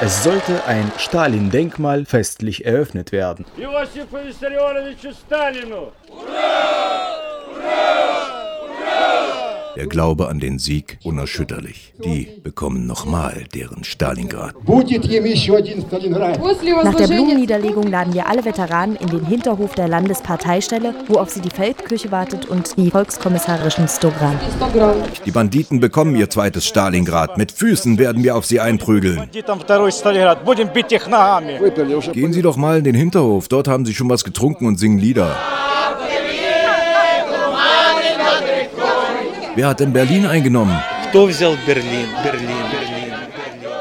Es sollte ein Stalin-Denkmal festlich eröffnet werden. Der Glaube an den Sieg unerschütterlich. Die bekommen nochmal deren Stalingrad. Nach der Blumenniederlegung laden wir alle Veteranen in den Hinterhof der Landesparteistelle, wo auf sie die Feldküche wartet und die volkskommissarische Stogram. Die Banditen bekommen ihr zweites Stalingrad. Mit Füßen werden wir auf sie einprügeln. Gehen Sie doch mal in den Hinterhof. Dort haben Sie schon was getrunken und singen Lieder. Wer hat denn Berlin eingenommen? Berlin, Berlin. Berlin.